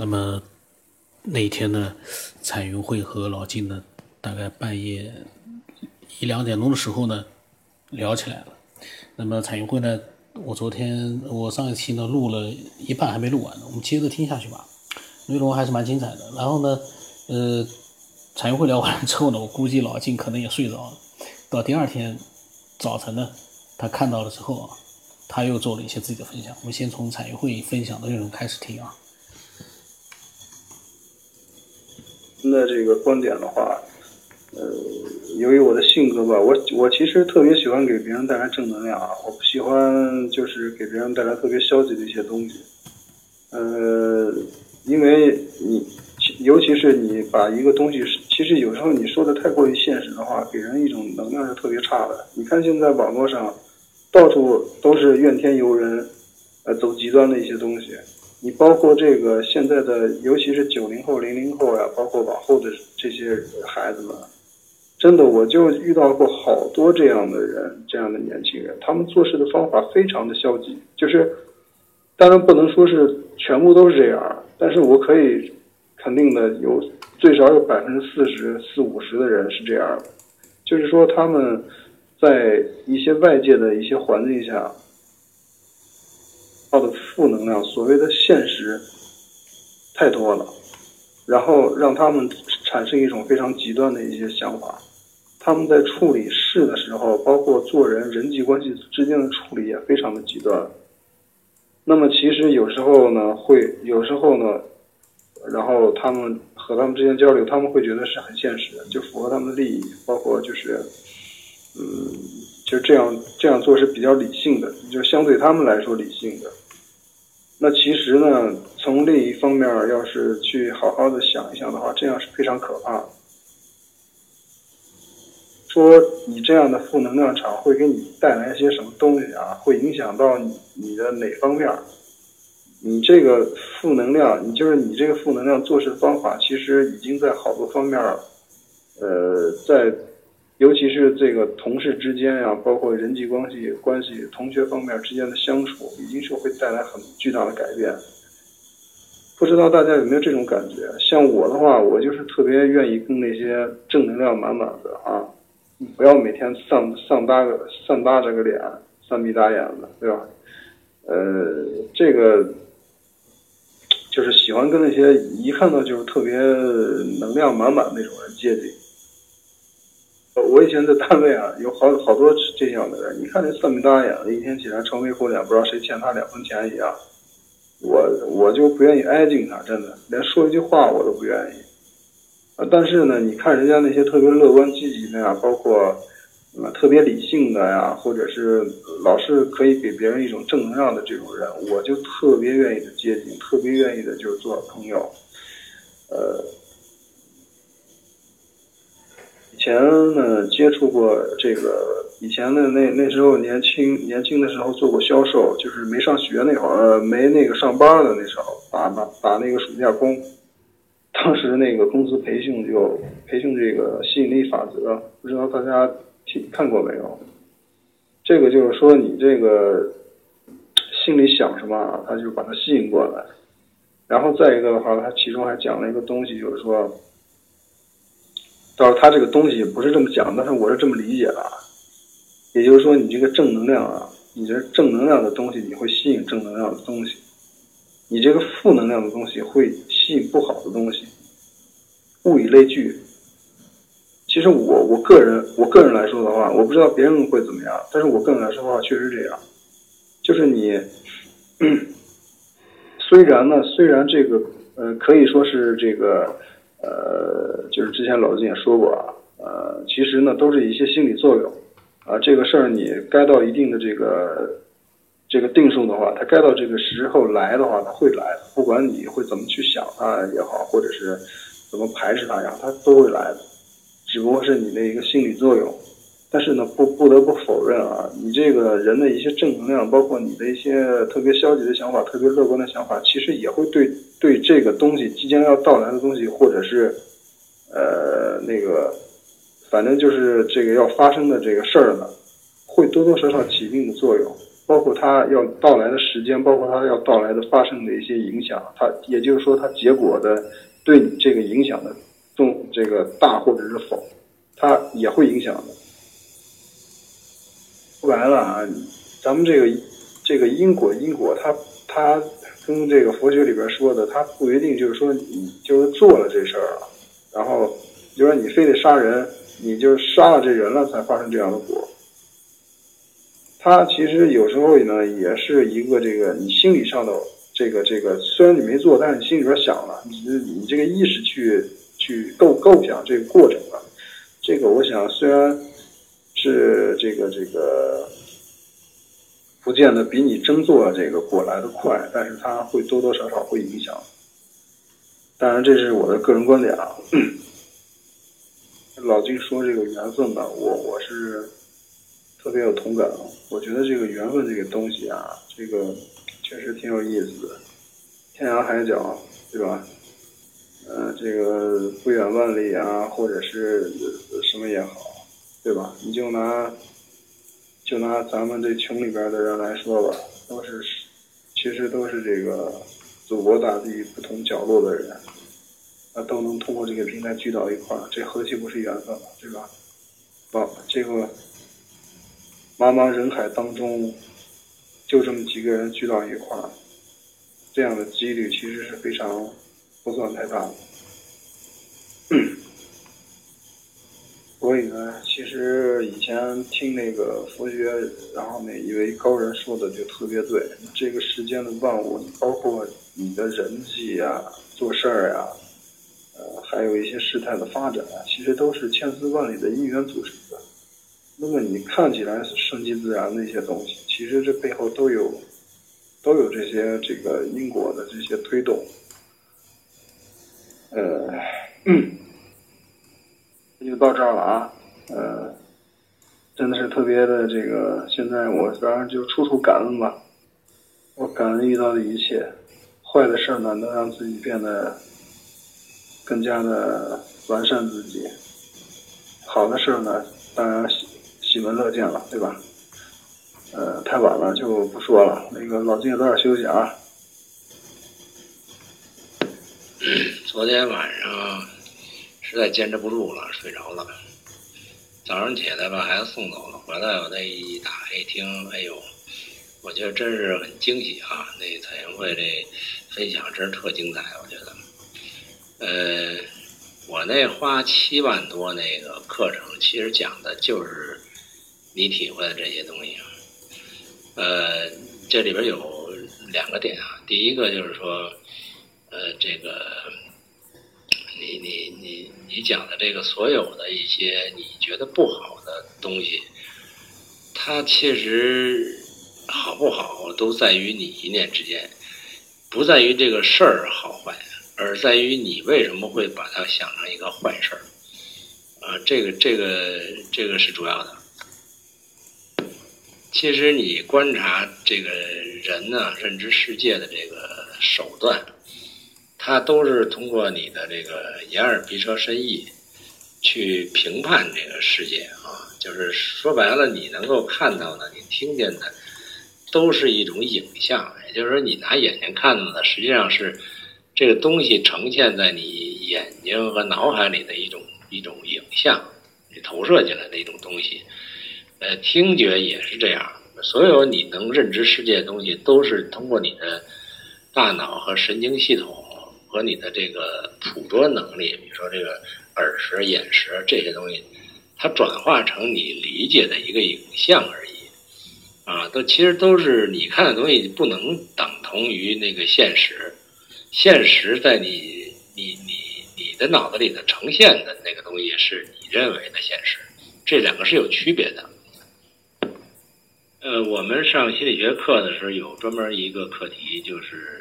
那么那一天呢，彩云会和老金呢，大概半夜一两点钟的时候呢，聊起来了。那么彩云会呢，我昨天我上一期呢录了一半还没录完呢，我们接着听下去吧，内容还是蛮精彩的。然后呢，呃，彩云会聊完了之后呢，我估计老金可能也睡着了。到第二天早晨呢，他看到了之后啊，他又做了一些自己的分享。我们先从彩云会分享的内容开始听啊。的这个观点的话，呃，由于我的性格吧，我我其实特别喜欢给别人带来正能量啊，我不喜欢就是给别人带来特别消极的一些东西，呃，因为你尤其是你把一个东西，其实有时候你说的太过于现实的话，给人一种能量是特别差的。你看现在网络上到处都是怨天尤人，呃，走极端的一些东西。你包括这个现在的，尤其是九零后、零零后呀，包括往后的这些孩子们，真的，我就遇到过好多这样的人，这样的年轻人，他们做事的方法非常的消极，就是，当然不能说是全部都是这样，但是我可以肯定的有最少有百分之四十四五十的人是这样的，就是说他们在一些外界的一些环境下。到的负能量，所谓的现实太多了，然后让他们产生一种非常极端的一些想法。他们在处理事的时候，包括做人人际关系之间的处理也非常的极端。那么其实有时候呢，会有时候呢，然后他们和他们之间交流，他们会觉得是很现实，就符合他们的利益，包括就是，嗯，就这样这样做是比较理性的，就相对他们来说理性的。那其实呢，从另一方面，要是去好好的想一想的话，这样是非常可怕的。说你这样的负能量场会给你带来一些什么东西啊？会影响到你你的哪方面？你这个负能量，你就是你这个负能量做事方法，其实已经在好多方面，呃，在。尤其是这个同事之间呀，包括人际关系、关系、同学方面之间的相处，已经是会带来很巨大的改变。不知道大家有没有这种感觉？像我的话，我就是特别愿意跟那些正能量满满的啊，不要每天丧丧搭个丧搭着个脸，丧逼打眼的，对吧？呃，这个就是喜欢跟那些一看到就是特别能量满满那种人接近。我以前在单位啊，有好好多这样的人。你看那色迷大眼的，一天起来愁眉苦脸，不知道谁欠他两分钱一样。我我就不愿意挨近他，真的，连说一句话我都不愿意。啊，但是呢，你看人家那些特别乐观积极的呀，包括啊特别理性的呀，或者是老是可以给别人一种正能量的这种人，我就特别愿意的接近，特别愿意的就是做朋友。呃。以前呢，接触过这个，以前的那那时候年轻年轻的时候做过销售，就是没上学那会儿，没那个上班的那时候，打打打那个暑假工。当时那个公司培训就培训这个吸引力法则，不知道大家听看过没有？这个就是说你这个心里想什么，他就把它吸引过来。然后再一个的话，他其中还讲了一个东西，就是说。到他这个东西不是这么讲，但是我是这么理解的啊。也就是说，你这个正能量啊，你这正能量的东西，你会吸引正能量的东西；你这个负能量的东西会吸引不好的东西。物以类聚。其实我我个人我个人来说的话，我不知道别人会怎么样，但是我个人来说的话，确实这样。就是你，虽然呢，虽然这个呃，可以说是这个。呃，就是之前老金也说过啊，呃，其实呢都是一些心理作用，啊，这个事儿你该到一定的这个这个定数的话，它该到这个时候来的话，它会来，不管你会怎么去想它也好，或者是怎么排斥它也好，它都会来的，只不过是你的一个心理作用。但是呢，不不得不否认啊，你这个人的一些正能量，包括你的一些特别消极的想法、特别乐观的想法，其实也会对对这个东西即将要到来的东西，或者是呃那个，反正就是这个要发生的这个事儿呢，会多多少少起一定的作用。包括它要到来的时间，包括它要到来的发生的一些影响，它也就是说它结果的对你这个影响的重这个大或者是否，它也会影响的。说白了啊，咱们这个这个因果因果，它它跟这个佛学里边说的，它不一定就是说你就是做了这事儿了，然后就说你非得杀人，你就杀了这人了才发生这样的果。它其实有时候呢，也是一个这个你心理上的这个这个，虽然你没做，但是你心里边想了，你你这个意识去去构构想这个过程了。这个我想虽然是这个这个不见得比你真做这个果来的快，但是它会多多少少会影响。当然这是我的个人观点啊。老金说这个缘分吧，我我是。特别有同感，我觉得这个缘分这个东西啊，这个确实挺有意思的，天涯海角，对吧？呃，这个不远万里啊，或者是什么也好，对吧？你就拿就拿咱们这群里边的人来说吧，都是其实都是这个祖国大地不同角落的人，啊，都能通过这个平台聚到一块儿，这何其不是缘分嘛，对吧？好，这个。茫茫人海当中，就这么几个人聚到一块儿，这样的几率其实是非常不算太大的。嗯 所以呢，其实以前听那个佛学，然后那一位高人说的就特别对，这个世间的万物，包括你的人际啊、做事儿呀，呃，还有一些事态的发展啊，其实都是千丝万缕的因缘组成的。那么你看起来顺其自然的一些东西，其实这背后都有，都有这些这个因果的这些推动。呃，就到这儿了啊，呃，真的是特别的这个，现在我反正就处处感恩吧，我感恩遇到的一切，坏的事儿呢能让自己变得更加的完善自己，好的事儿呢当然。喜喜闻乐见了，对吧？呃，太晚了就不说了。那个老金也早点休息啊。昨天晚上实在坚持不住了，睡着了。早上起来把孩子送走了，回来我那一打一听，哎呦，我觉得真是很惊喜啊！那彩云会这分享真是特精彩，我觉得。呃，我那花七万多那个课程，其实讲的就是。你体会的这些东西，呃，这里边有两个点啊。第一个就是说，呃，这个你你你你讲的这个所有的一些你觉得不好的东西，它其实好不好都在于你一念之间，不在于这个事儿好坏，而在于你为什么会把它想成一个坏事儿啊？这个这个这个是主要的。其实你观察这个人呢，认知世界的这个手段，他都是通过你的这个眼耳鼻舌身意去评判这个世界啊。就是说白了，你能够看到的，你听见的，都是一种影像。也就是说，你拿眼睛看到的，实际上是这个东西呈现在你眼睛和脑海里的一种一种影像，你投射进来的一种东西。呃，听觉也是这样，所有你能认知世界的东西，都是通过你的大脑和神经系统和你的这个捕捉能力，比如说这个耳识、眼识这些东西，它转化成你理解的一个影像而已。啊，都其实都是你看的东西，不能等同于那个现实。现实在你你你你的脑子里的呈现的那个东西，是你认为的现实，这两个是有区别的。呃，我们上心理学课的时候有专门一个课题，就是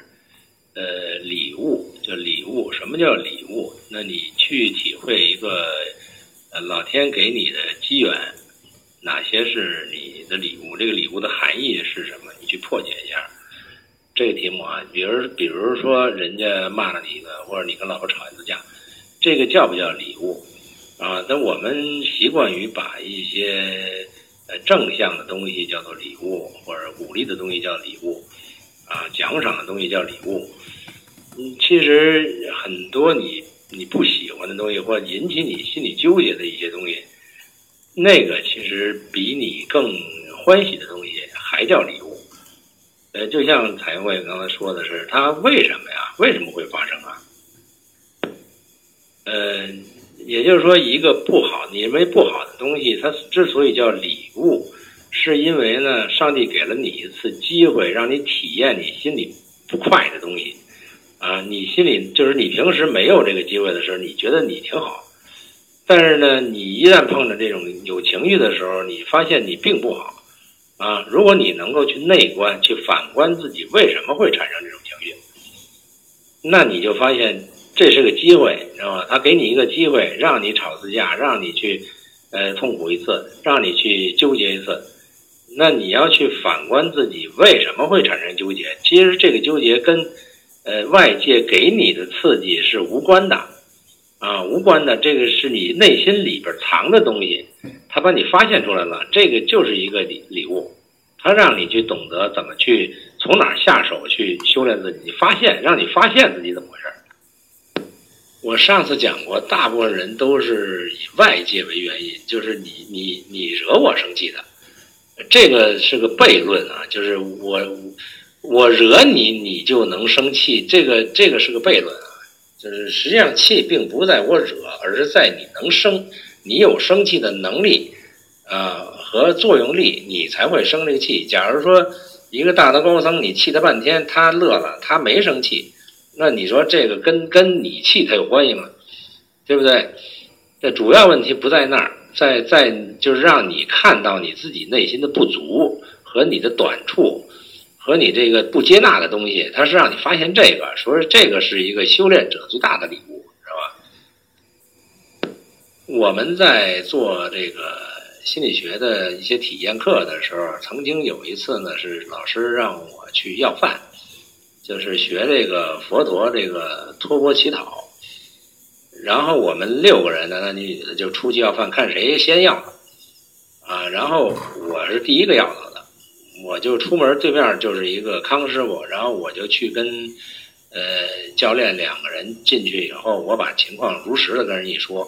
呃礼物，叫礼物。什么叫礼物？那你去体会一个呃老天给你的机缘，哪些是你的礼物？这个礼物的含义是什么？你去破解一下这个题目啊。比如，比如说人家骂了你一顿，或者你跟老婆吵一次架，这个叫不叫礼物啊？那我们习惯于把一些。呃，正向的东西叫做礼物，或者鼓励的东西叫礼物，啊，奖赏的东西叫礼物。嗯，其实很多你你不喜欢的东西，或者引起你心里纠结的一些东西，那个其实比你更欢喜的东西还叫礼物。呃，就像彩云会刚才说的是，它为什么呀？为什么会发生啊？呃，也就是说，一个不好，你认为不好的东西，它之所以叫礼物，是因为呢，上帝给了你一次机会，让你体验你心里不快的东西，啊，你心里就是你平时没有这个机会的时候，你觉得你挺好，但是呢，你一旦碰着这种有情绪的时候，你发现你并不好，啊，如果你能够去内观，去反观自己为什么会产生这种情绪，那你就发现。这是个机会，知道吧？他给你一个机会，让你吵次架，让你去，呃，痛苦一次，让你去纠结一次。那你要去反观自己为什么会产生纠结？其实这个纠结跟，呃，外界给你的刺激是无关的，啊，无关的。这个是你内心里边藏的东西，他把你发现出来了，这个就是一个礼礼物，他让你去懂得怎么去从哪下手去修炼自己，发现，让你发现自己怎么回事。我上次讲过，大部分人都是以外界为原因，就是你你你惹我生气的，这个是个悖论啊，就是我我惹你，你就能生气，这个这个是个悖论啊，就是实际上气并不在我惹，而是在你能生，你有生气的能力啊和作用力，你才会生这个气。假如说一个大德高僧，你气他半天，他乐了，他没生气。那你说这个跟跟你气他有关系吗？对不对？这主要问题不在那儿，在在就是让你看到你自己内心的不足和你的短处，和你这个不接纳的东西，他是让你发现这个，说这个是一个修炼者最大的礼物，知道吧？我们在做这个心理学的一些体验课的时候，曾经有一次呢，是老师让我去要饭。就是学这个佛陀这个托钵乞讨，然后我们六个人男男女女的就出去要饭，看谁先要啊。然后我是第一个要到的，我就出门对面就是一个康师傅，然后我就去跟呃教练两个人进去以后，我把情况如实的跟人一说，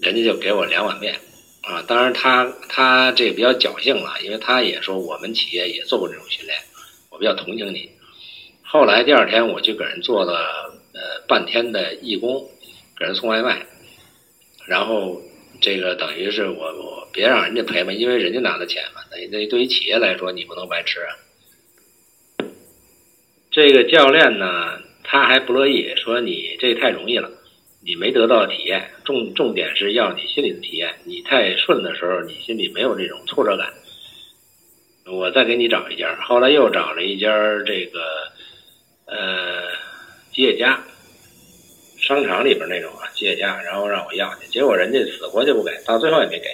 人家就给我两碗面啊。当然他他这比较侥幸了，因为他也说我们企业也做过这种训练，我比较同情你。后来第二天我就给人做了呃半天的义工，给人送外卖，然后这个等于是我我别让人家赔嘛，因为人家拿的钱嘛，等于对对于企业来说你不能白吃啊。这个教练呢他还不乐意，说你这太容易了，你没得到体验，重重点是要你心里的体验，你太顺的时候你心里没有这种挫折感，我再给你找一家，后来又找了一家这个。呃，吉野家商场里边那种啊，吉野家，然后让我要去，结果人家死活就不给，到最后也没给。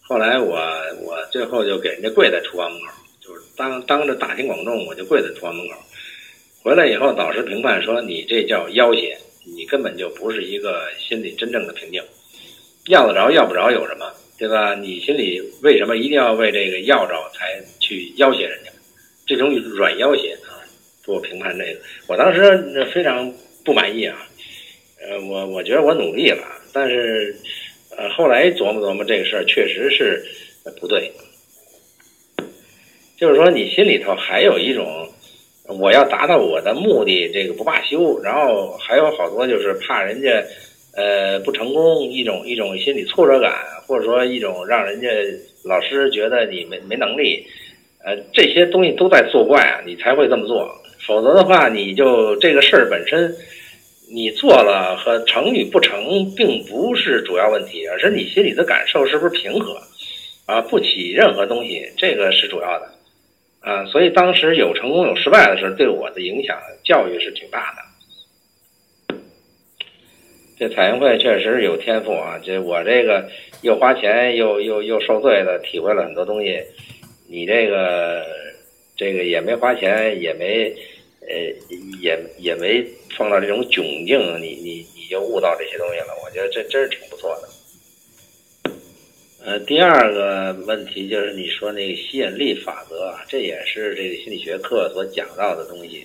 后来我我最后就给人家跪在厨房门口，就是当当着大庭广众，我就跪在厨房门口。回来以后，导师评判说你这叫要挟，你根本就不是一个心里真正的平静。要得着要不着有什么，对吧？你心里为什么一定要为这个要着才去要挟人家？这种软要挟啊。做评判这个，我当时非常不满意啊，呃，我我觉得我努力了，但是，呃，后来琢磨琢磨这个事儿，确实是不对。就是说，你心里头还有一种，我要达到我的目的，这个不罢休，然后还有好多就是怕人家，呃，不成功，一种一种心理挫折感，或者说一种让人家老师觉得你没没能力，呃，这些东西都在作怪啊，你才会这么做。否则的话，你就这个事儿本身，你做了和成与不成，并不是主要问题，而是你心里的感受是不是平和，啊，不起任何东西，这个是主要的，啊，所以当时有成功有失败的时候，对我的影响教育是挺大的。这彩云会确实有天赋啊，这我这个又花钱又又又受罪的，体会了很多东西，你这个这个也没花钱，也没。呃，也也没碰到这种窘境，你你你就悟到这些东西了，我觉得这真是挺不错的。呃，第二个问题就是你说那个吸引力法则啊，这也是这个心理学课所讲到的东西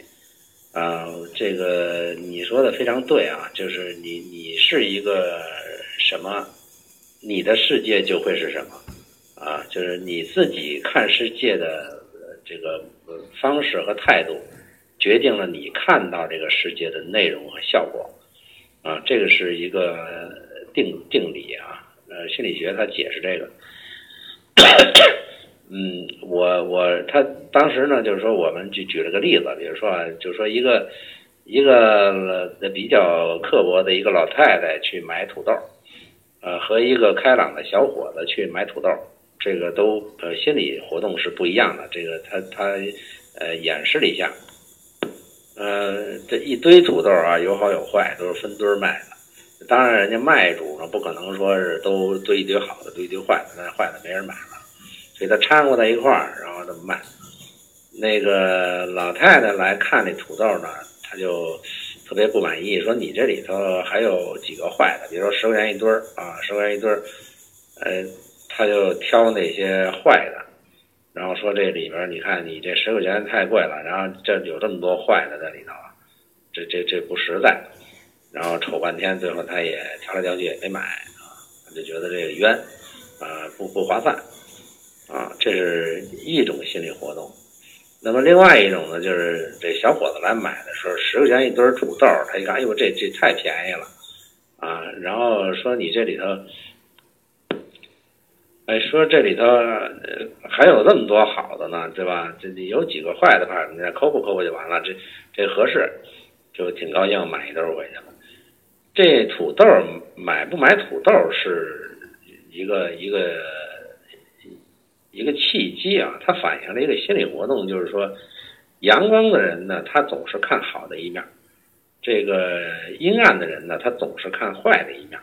啊。这个你说的非常对啊，就是你你是一个什么，你的世界就会是什么啊，就是你自己看世界的这个方式和态度，决定了你看到这个世界的内容和效果啊，这个是一个定定理啊。呃，心理学它解释这个，嗯，我我他当时呢，就是说，我们就举了个例子，比如说啊，就说一个一个比较刻薄的一个老太太去买土豆，呃，和一个开朗的小伙子去买土豆，这个都呃心理活动是不一样的。这个他他呃演示了一下，呃，这一堆土豆啊，有好有坏，都是分堆卖的。当然，人家卖主呢不可能说是都堆一堆好的，堆一堆坏的，那坏的没人买了，所以他掺和在一块儿，然后这么卖。那个老太太来看那土豆呢，她就特别不满意，说你这里头还有几个坏的，比如说十块钱一堆儿啊，十块钱一堆儿，呃，他就挑那些坏的，然后说这里边你看你这十块钱太贵了，然后这有这么多坏的在里头，这这这不实在。然后瞅半天，最后他也挑来挑去也没买啊，就觉得这个冤，啊不不划算，啊这是一种心理活动。那么另外一种呢，就是这小伙子来买的时候，十块钱一堆土豆，他一看，哎呦这这太便宜了，啊，然后说你这里头，说这里头还有这么多好的呢，对吧？这有几个坏的话，你再抠不抠不就完了，这这合适，就挺高兴买一兜回去了。这土豆买不买土豆是一个一个一个契机啊，它反映了一个心理活动，就是说，阳光的人呢，他总是看好的一面；这个阴暗的人呢，他总是看坏的一面。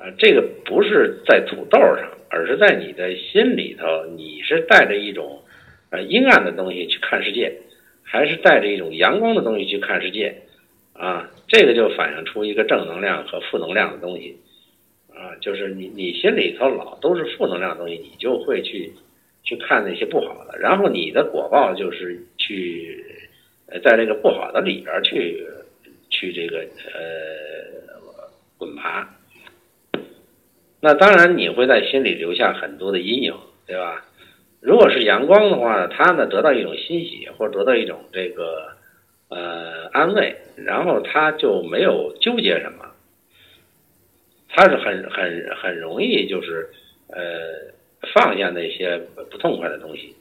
啊，这个不是在土豆上，而是在你的心里头，你是带着一种呃阴暗的东西去看世界，还是带着一种阳光的东西去看世界？啊，这个就反映出一个正能量和负能量的东西，啊，就是你你心里头老都是负能量的东西，你就会去去看那些不好的，然后你的果报就是去呃在这个不好的里边去去这个呃滚爬，那当然你会在心里留下很多的阴影，对吧？如果是阳光的话，他呢得到一种欣喜，或者得到一种这个。呃，安慰，然后他就没有纠结什么，他是很很很容易就是呃放下那些不痛快的东西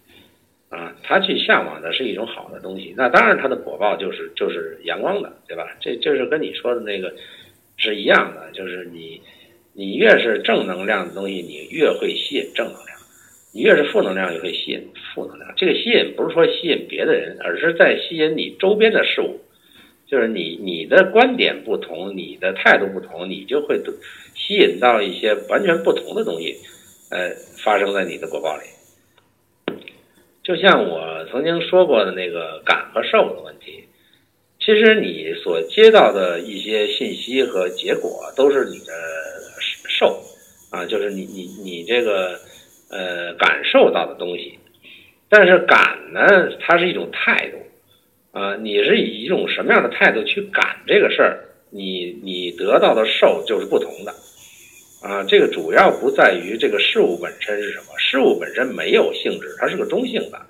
啊，他去向往的是一种好的东西，那当然他的果报就是就是阳光的，对吧？这这是跟你说的那个是一样的，就是你你越是正能量的东西，你越会吸引正能量。你越是负能量，就会吸引负能量。这个吸引不是说吸引别的人，而是在吸引你周边的事物。就是你你的观点不同，你的态度不同，你就会吸引到一些完全不同的东西，呃，发生在你的果报里。就像我曾经说过的那个感和受的问题，其实你所接到的一些信息和结果都是你的受啊，就是你你你这个。呃，感受到的东西，但是感呢，它是一种态度，啊，你是以一种什么样的态度去感这个事儿，你你得到的受就是不同的，啊，这个主要不在于这个事物本身是什么，事物本身没有性质，它是个中性的，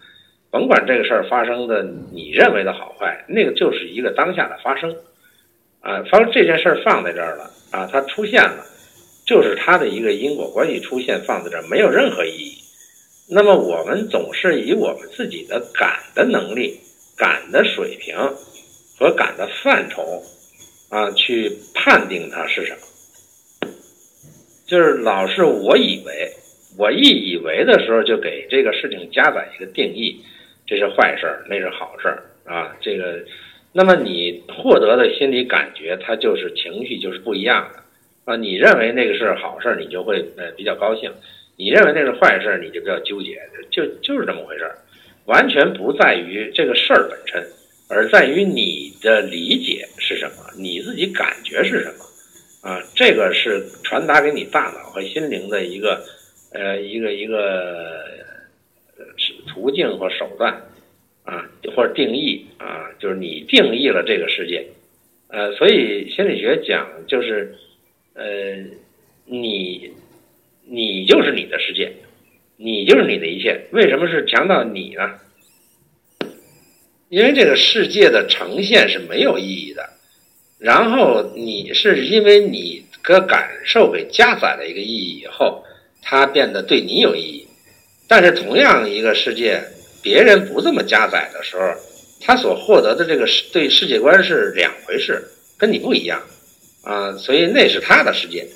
甭管这个事儿发生的你认为的好坏，那个就是一个当下的发生，啊，发这件事儿放在这儿了，啊，它出现了。就是它的一个因果关系出现放在这儿没有任何意义，那么我们总是以我们自己的感的能力、感的水平和感的范畴啊去判定它是什么，就是老是我以为，我一以为的时候就给这个事情加载一个定义，这是坏事儿，那是好事儿啊，这个，那么你获得的心理感觉，它就是情绪就是不一样的。啊，你认为那个是好事，你就会呃比较高兴；你认为那是坏事，你就比较纠结。就就是这么回事儿，完全不在于这个事儿本身，而在于你的理解是什么，你自己感觉是什么。啊，这个是传达给你大脑和心灵的一个呃一个一个途径或手段啊，或者定义啊，就是你定义了这个世界，呃，所以心理学讲就是呃你你就是你的世界，你就是你的一切。为什么是强调你呢？因为这个世界的呈现是没有意义的，然后你是因为你的感受给加载了一个意义以后，它变得对你有意义。但是同样一个世界，别人不这么加载的时候，他所获得的这个世对世界观是两回事，跟你不一样啊。所以那是他的世界。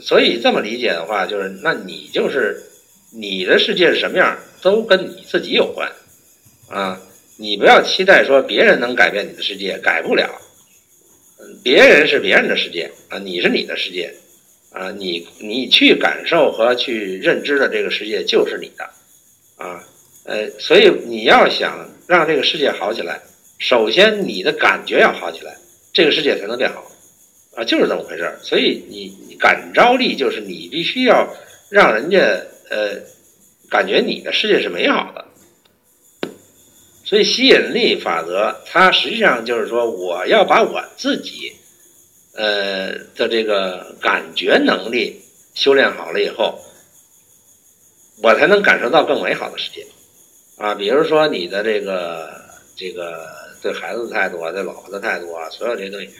所以这么理解的话，就是那你就是你的世界是什么样，都跟你自己有关啊。你不要期待说别人能改变你的世界，改不了。别人是别人的世界啊，你是你的世界啊，你你去感受和去认知的这个世界就是你的啊，呃，所以你要想让这个世界好起来，首先你的感觉要好起来，这个世界才能变好啊，就是这么回事儿。所以你感召力就是你必须要让人家呃感觉你的世界是美好的。所以吸引力法则，它实际上就是说，我要把我自己，呃的这个感觉能力修炼好了以后，我才能感受到更美好的世界，啊，比如说你的这个这个对孩子的态度啊，对老婆的态度啊，所有这些东西，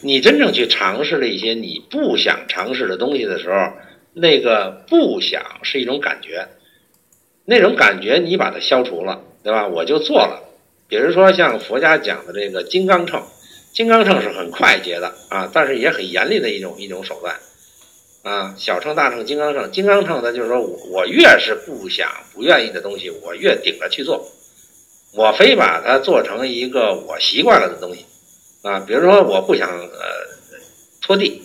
你真正去尝试了一些你不想尝试的东西的时候，那个不想是一种感觉，那种感觉你把它消除了。对吧？我就做了，比如说像佛家讲的这个金刚秤，金刚秤是很快捷的啊，但是也很严厉的一种一种手段啊。小秤、大秤、金刚秤，金刚秤呢，就是说我我越是不想、不愿意的东西，我越顶着去做，我非把它做成一个我习惯了的东西啊。比如说我不想呃拖地，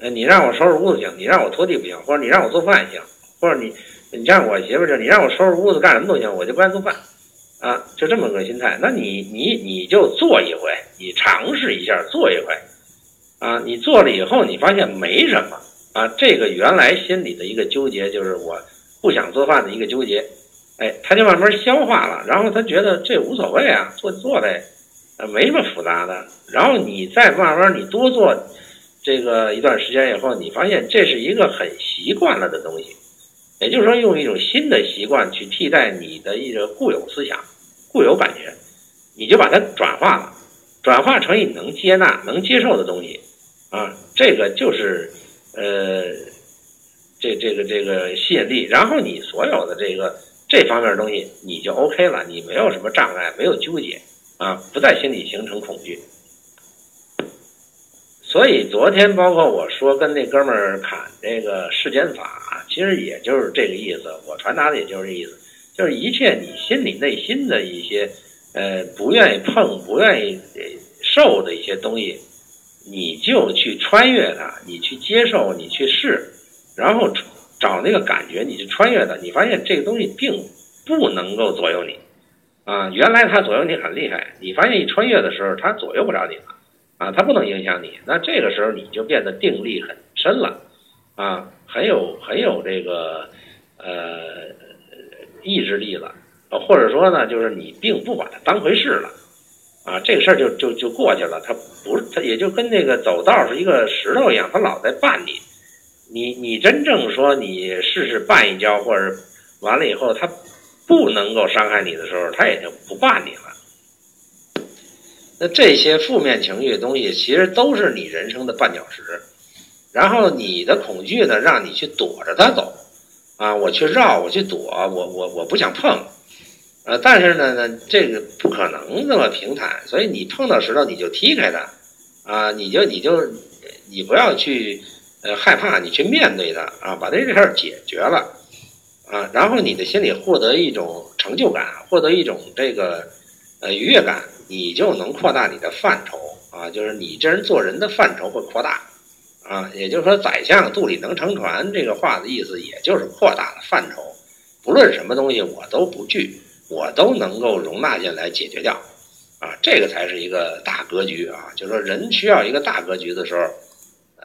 呃，你让我收拾屋子行，你让我拖地不行，或者你让我做饭行，或者你。你像我媳妇儿，你让我收拾屋子干什么都行，我就不爱做饭，啊，就这么个心态。那你你你就做一回，你尝试一下做一回，啊，你做了以后，你发现没什么，啊，这个原来心里的一个纠结就是我不想做饭的一个纠结，哎，他就慢慢消化了，然后他觉得这无所谓啊，做做呗，啊，没什么复杂的。然后你再慢慢你多做这个一段时间以后，你发现这是一个很习惯了的东西。也就是说，用一种新的习惯去替代你的一个固有思想、固有感觉，你就把它转化了，转化成你能接纳、能接受的东西，啊，这个就是呃，这这个这个吸引力。然后你所有的这个这方面的东西，你就 OK 了，你没有什么障碍，没有纠结，啊，不在心里形成恐惧。所以昨天包括我说跟那哥们儿侃这个世间法，其实也就是这个意思。我传达的也就是这意思，就是一切你心里内心的一些呃不愿意碰、不愿意受的一些东西，你就去穿越它，你去接受，你去试，然后找那个感觉，你去穿越它。你发现这个东西并不能够左右你啊！原来它左右你很厉害，你发现一穿越的时候，它左右不了你了。啊，它不能影响你，那这个时候你就变得定力很深了，啊，很有很有这个呃意志力了，或者说呢，就是你并不把它当回事了，啊，这个事儿就就就过去了，它不是它也就跟那个走道是一个石头一样，它老在绊你，你你真正说你试试绊一跤，或者完了以后它不能够伤害你的时候，他也就不绊你了。那这些负面情绪的东西，其实都是你人生的绊脚石，然后你的恐惧呢，让你去躲着它走，啊，我去绕，我去躲，我我我不想碰，呃，但是呢呢，这个不可能那么平坦，所以你碰到石头你就踢开它，啊，你就你就你不要去呃害怕，你去面对它。啊，把这事儿解决了，啊，然后你的心里获得一种成就感，获得一种这个呃愉悦感。你就能扩大你的范畴啊，就是你这人做人的范畴会扩大啊，也就是说，宰相肚里能撑船这个话的意思，也就是扩大了范畴，不论什么东西我都不惧，我都能够容纳进来解决掉啊，这个才是一个大格局啊，就是说人需要一个大格局的时候，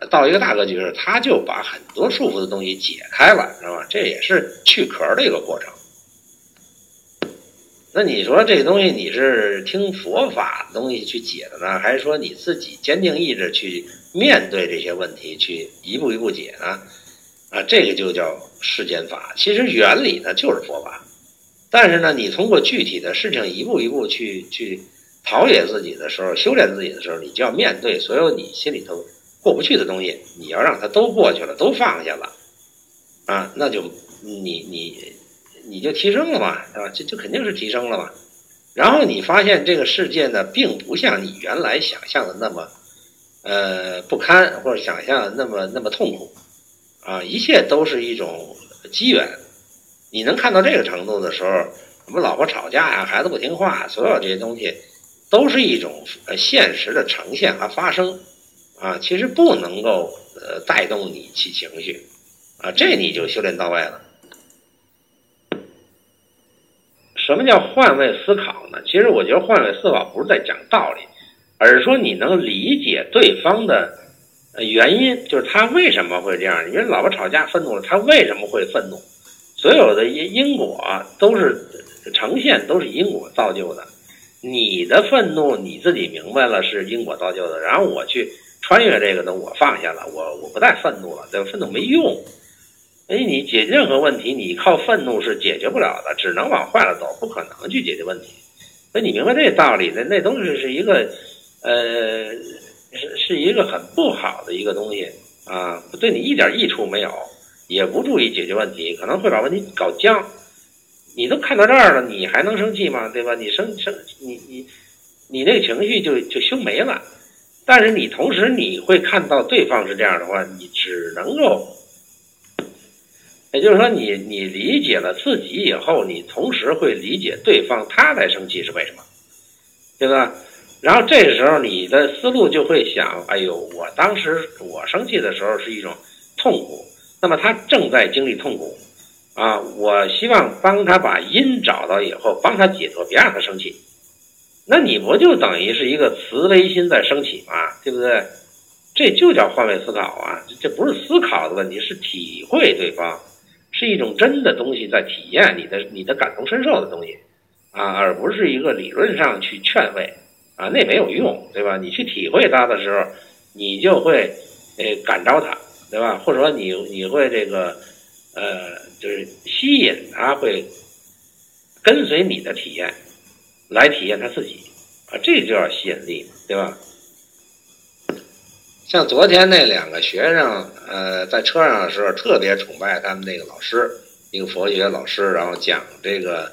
到一个大格局时，他就把很多束缚的东西解开了，知道吧？这也是去壳的一个过程。那你说这东西你是听佛法的东西去解的呢，还是说你自己坚定意志去面对这些问题，去一步一步解呢？啊，这个就叫世间法。其实原理呢就是佛法，但是呢，你通过具体的事情一步一步去去陶冶自己的时候，修炼自己的时候，你就要面对所有你心里头过不去的东西，你要让它都过去了，都放下了，啊，那就你你。你就提升了嘛，对吧？这就肯定是提升了嘛。然后你发现这个世界呢，并不像你原来想象的那么，呃，不堪，或者想象的那么那么痛苦，啊，一切都是一种机缘。你能看到这个程度的时候，什么老婆吵架呀，孩子不听话，所有这些东西，都是一种呃现实的呈现和发生，啊，其实不能够呃带动你起情绪，啊，这你就修炼到位了。什么叫换位思考呢？其实我觉得换位思考不是在讲道理，而是说你能理解对方的原因，就是他为什么会这样。因为老婆吵架愤怒了，他为什么会愤怒？所有的因因果都是呈现，都是因果造就的。你的愤怒你自己明白了是因果造就的，然后我去穿越这个呢，我放下了，我我不再愤怒了，对吧？愤怒没用。哎，你解任何问题，你靠愤怒是解决不了的，只能往坏了走，不可能去解决问题。所以你明白这道理，那那东西是一个，呃，是是一个很不好的一个东西啊，对你一点益处没有，也不注意解决问题，可能会把问题搞僵。你都看到这儿了，你还能生气吗？对吧？你生生，你你你那个情绪就就修没了。但是你同时你会看到对方是这样的话，你只能够。也就是说，你你理解了自己以后，你同时会理解对方他在生气是为什么，对吧？然后这时候你的思路就会想：哎呦，我当时我生气的时候是一种痛苦，那么他正在经历痛苦啊！我希望帮他把因找到以后，帮他解脱，别让他生气。那你不就等于是一个慈悲心在升起嘛？对不对？这就叫换位思考啊！这不是思考的问题，是体会对方。是一种真的东西在体验你的你的感同身受的东西，啊，而不是一个理论上去劝慰，啊，那没有用，对吧？你去体会它的时候，你就会，呃，感召它，对吧？或者说你你会这个，呃，就是吸引他会跟随你的体验来体验他自己，啊，这就叫吸引力，对吧？像昨天那两个学生，呃，在车上的时候特别崇拜他们那个老师，一个佛学老师，然后讲这个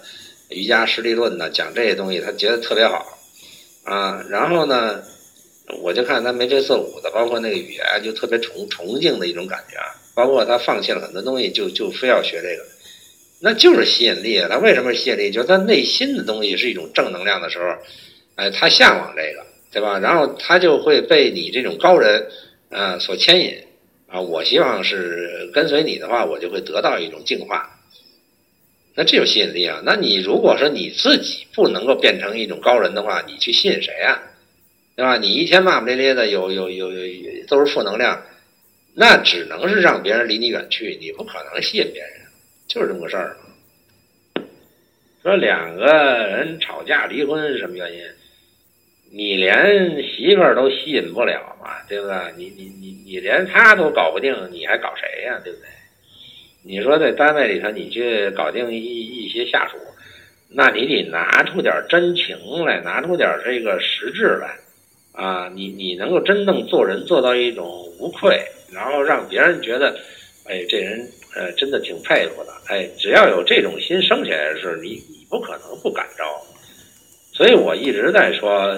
瑜伽实力论呢，讲这些东西，他觉得特别好，啊，然后呢，我就看他眉飞色舞的，包括那个语言，就特别崇崇敬的一种感觉，包括他放弃了很多东西，就就非要学这个，那就是吸引力啊！他为什么吸引力？就是他内心的东西是一种正能量的时候，哎，他向往这个。对吧？然后他就会被你这种高人，呃，所牵引，啊，我希望是跟随你的话，我就会得到一种净化。那这有吸引力啊！那你如果说你自己不能够变成一种高人的话，你去吸引谁啊？对吧？你一天骂骂咧咧的，有有有有都是负能量，那只能是让别人离你远去，你不可能吸引别人，就是这么个事儿。说两个人吵架离婚是什么原因？你连媳妇儿都吸引不了嘛，对不对？你你你你连他都搞不定，你还搞谁呀？对不对？你说在单位里头，你去搞定一一些下属，那你得拿出点真情来，拿出点这个实质来，啊，你你能够真正做人做到一种无愧，然后让别人觉得，哎，这人呃真的挺佩服的，哎，只要有这种心生起来的时候，你你不可能不感召。所以我一直在说，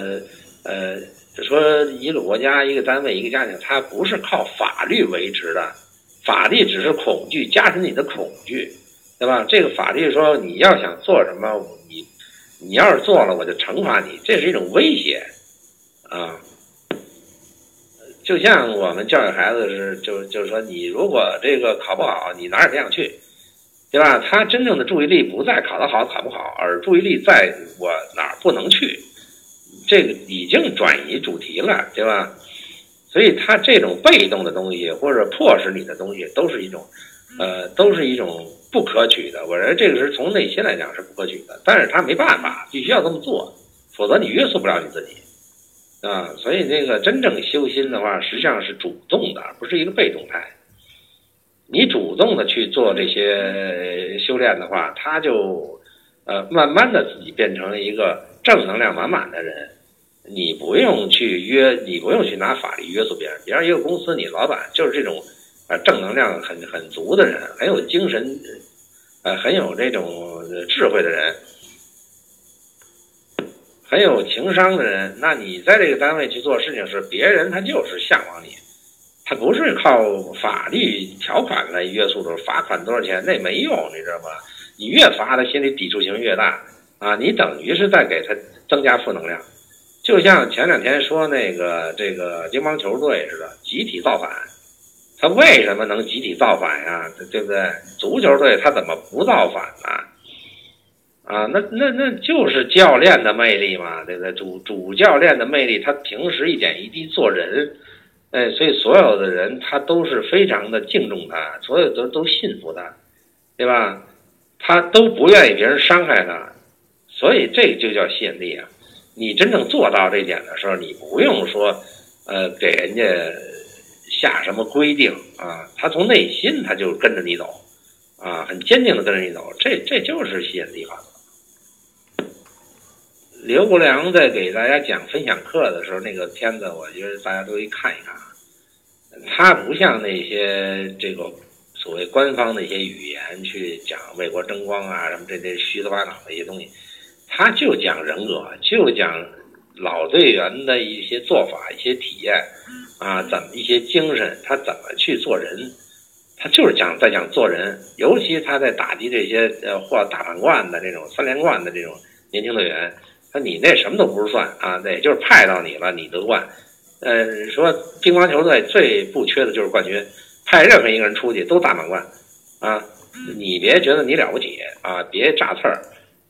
呃，说一个国家、一个单位、一个家庭，它不是靠法律维持的，法律只是恐惧，加深你的恐惧，对吧？这个法律说你要想做什么，你你要是做了，我就惩罚你，这是一种威胁，啊，就像我们教育孩子是，就就是说，你如果这个考不好，你哪儿也别想去。对吧？他真正的注意力不在考得好考不好，而注意力在我哪儿不能去，这个已经转移主题了，对吧？所以他这种被动的东西或者迫使你的东西，都是一种，呃，都是一种不可取的。我认为这个是从内心来讲是不可取的，但是他没办法，必须要这么做，否则你约束不了你自己，啊。所以这个真正修心的话，实际上是主动的，不是一个被动态。你主动的去做这些修炼的话，他就，呃，慢慢的自己变成了一个正能量满满的人。你不用去约，你不用去拿法律约束别人。比方一个公司，你老板就是这种，呃，正能量很很足的人，很有精神，呃，很有这种智慧的人，很有情商的人。那你在这个单位去做事情时，别人他就是向往你，他不是靠法律条款来约束的，罚款多少钱那没用，你知道吧？你越罚他心里抵触性越大啊，你等于是在给他增加负能量。就像前两天说那个这个乒乓球队似的，集体造反，他为什么能集体造反呀？对不对？足球队他怎么不造反呢？啊，那那那就是教练的魅力嘛，对不对？主主教练的魅力，他平时一点一滴做人，哎，所以所有的人他都是非常的敬重他，所有的都信服他，对吧？他都不愿意别人伤害他，所以这就叫吸引力啊。你真正做到这点的时候，你不用说，呃，给人家下什么规定啊，他从内心他就跟着你走，啊，很坚定的跟着你走，这这就是吸引力法则。刘国梁在给大家讲分享课的时候，那个片子，我觉得大家都可以看一看啊。他不像那些这个所谓官方的一些语言去讲为国争光啊，什么这这虚头巴脑的一些东西。他就讲人格，就讲老队员的一些做法、一些体验，啊，怎么一些精神，他怎么去做人，他就是讲在讲做人。尤其他在打击这些呃获大满贯的这种三连冠的这种年轻队员，他你那什么都不是算啊，那就是派到你了，你得冠。呃，说乒乓球队最不缺的就是冠军，派任何一个人出去都大满贯，啊，你别觉得你了不起啊，别炸刺儿。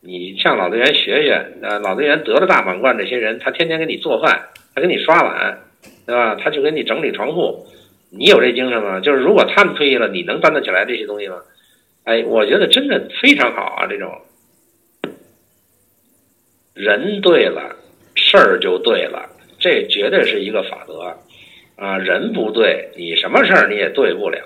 你向老队员学学，呃，老队员得了大满贯，这些人他天天给你做饭，他给你刷碗，对吧？他就给你整理床铺，你有这精神吗？就是如果他们退役了，你能担得起来这些东西吗？哎，我觉得真的非常好啊！这种人对了，事儿就对了，这绝对是一个法则啊！人不对，你什么事儿你也对不了。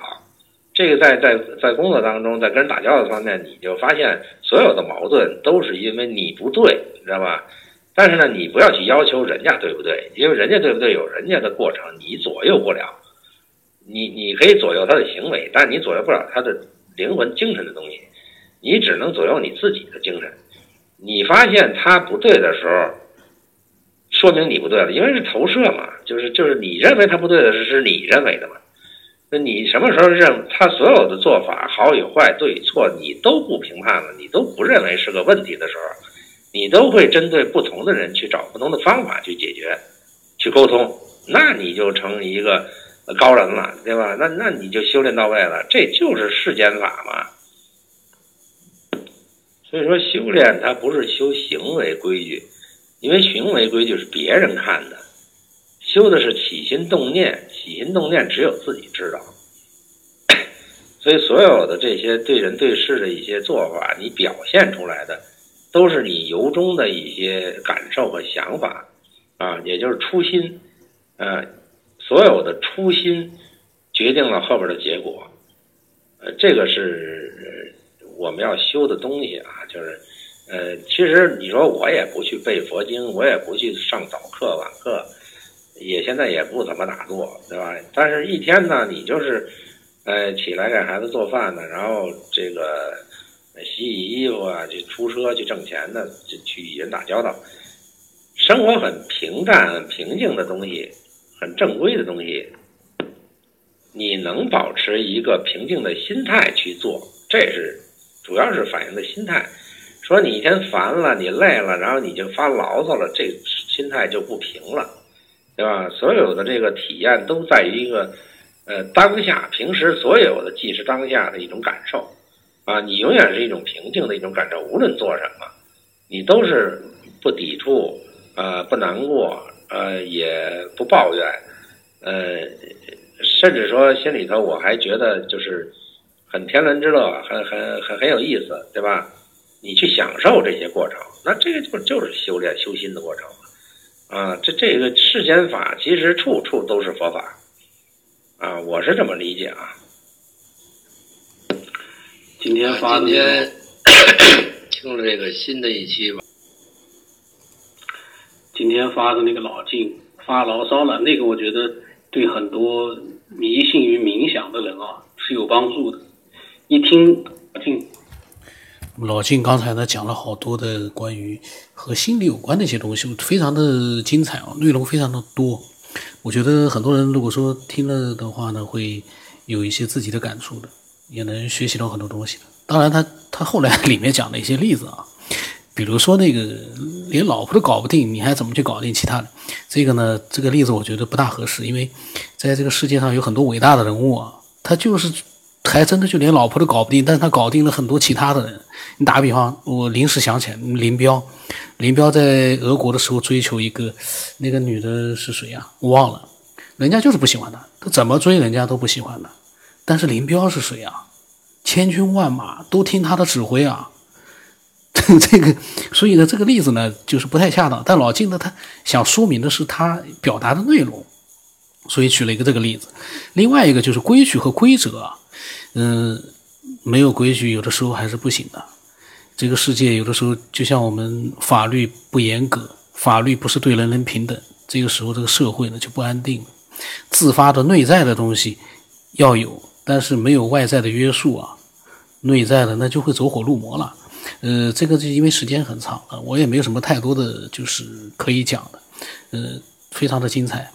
这个在在在工作当中，在跟人打交道方面，你就发现所有的矛盾都是因为你不对，你知道吧？但是呢，你不要去要求人家对不对，因为人家对不对有人家的过程，你左右不了。你你可以左右他的行为，但你左右不了他的灵魂、精神的东西，你只能左右你自己的精神。你发现他不对的时候，说明你不对了，因为是投射嘛，就是就是你认为他不对的是是你认为的嘛。那你什么时候认他所有的做法好与坏对与错，你都不评判了，你都不认为是个问题的时候，你都会针对不同的人去找不同的方法去解决，去沟通，那你就成一个高人了，对吧？那那你就修炼到位了，这就是世间法嘛。所以说，修炼它不是修行为规矩，因为行为规矩是别人看的。修的是起心动念，起心动念只有自己知道，所以所有的这些对人对事的一些做法，你表现出来的都是你由衷的一些感受和想法，啊，也就是初心，呃，所有的初心决定了后边的结果，呃，这个是我们要修的东西啊，就是，呃，其实你说我也不去背佛经，我也不去上早课晚课。也现在也不怎么打坐，对吧？但是一天呢，你就是，呃，起来给孩子做饭呢，然后这个洗洗衣服啊，去出车去挣钱呢，去去与人打交道，生活很平淡、很平静的东西，很正规的东西，你能保持一个平静的心态去做，这是主要是反映的心态。说你一天烦了，你累了，然后你就发牢骚了，这心态就不平了。对吧？所有的这个体验都在于一个，呃，当下，平时所有的即是当下的一种感受，啊，你永远是一种平静的一种感受，无论做什么，你都是不抵触，呃，不难过，呃，也不抱怨，呃，甚至说心里头我还觉得就是很天伦之乐，很很很很有意思，对吧？你去享受这些过程，那这个就就是修炼修心的过程啊。这这个世间法其实处处都是佛法啊，我是这么理解啊。今天发今天 听了这个新的一期吧。今天发的那个老静发牢骚了，那个我觉得对很多迷信于冥想的人啊是有帮助的。一听老静，老静刚才呢讲了好多的关于和心理有关的一些东西，非常的精彩啊，内容非常的多。我觉得很多人如果说听了的话呢，会有一些自己的感触的，也能学习到很多东西的。当然，他他后来里面讲了一些例子啊。比如说那个连老婆都搞不定，你还怎么去搞定其他的？这个呢，这个例子我觉得不大合适，因为在这个世界上有很多伟大的人物啊，他就是还真的就连老婆都搞不定，但是他搞定了很多其他的人。你打个比方，我临时想起来，林彪，林彪在俄国的时候追求一个那个女的是谁呀？我忘了，人家就是不喜欢他，他怎么追人家都不喜欢他。但是林彪是谁啊？千军万马都听他的指挥啊。这个，所以呢，这个例子呢，就是不太恰当。但老金呢，他想说明的是他表达的内容，所以举了一个这个例子。另外一个就是规矩和规则，嗯，没有规矩，有的时候还是不行的。这个世界有的时候就像我们法律不严格，法律不是对人人平等，这个时候这个社会呢就不安定。自发的内在的东西要有，但是没有外在的约束啊，内在的那就会走火入魔了。呃，这个就因为时间很长了，我也没有什么太多的就是可以讲的，呃，非常的精彩，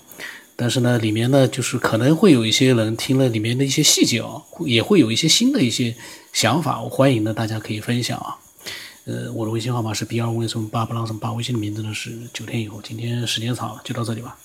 但是呢，里面呢就是可能会有一些人听了里面的一些细节哦，也会有一些新的一些想法，我欢迎呢大家可以分享啊，呃，我的微信号码是 B 二五什么八不让什么八，微信的名字呢是九天以后，今天时间长了，就到这里吧。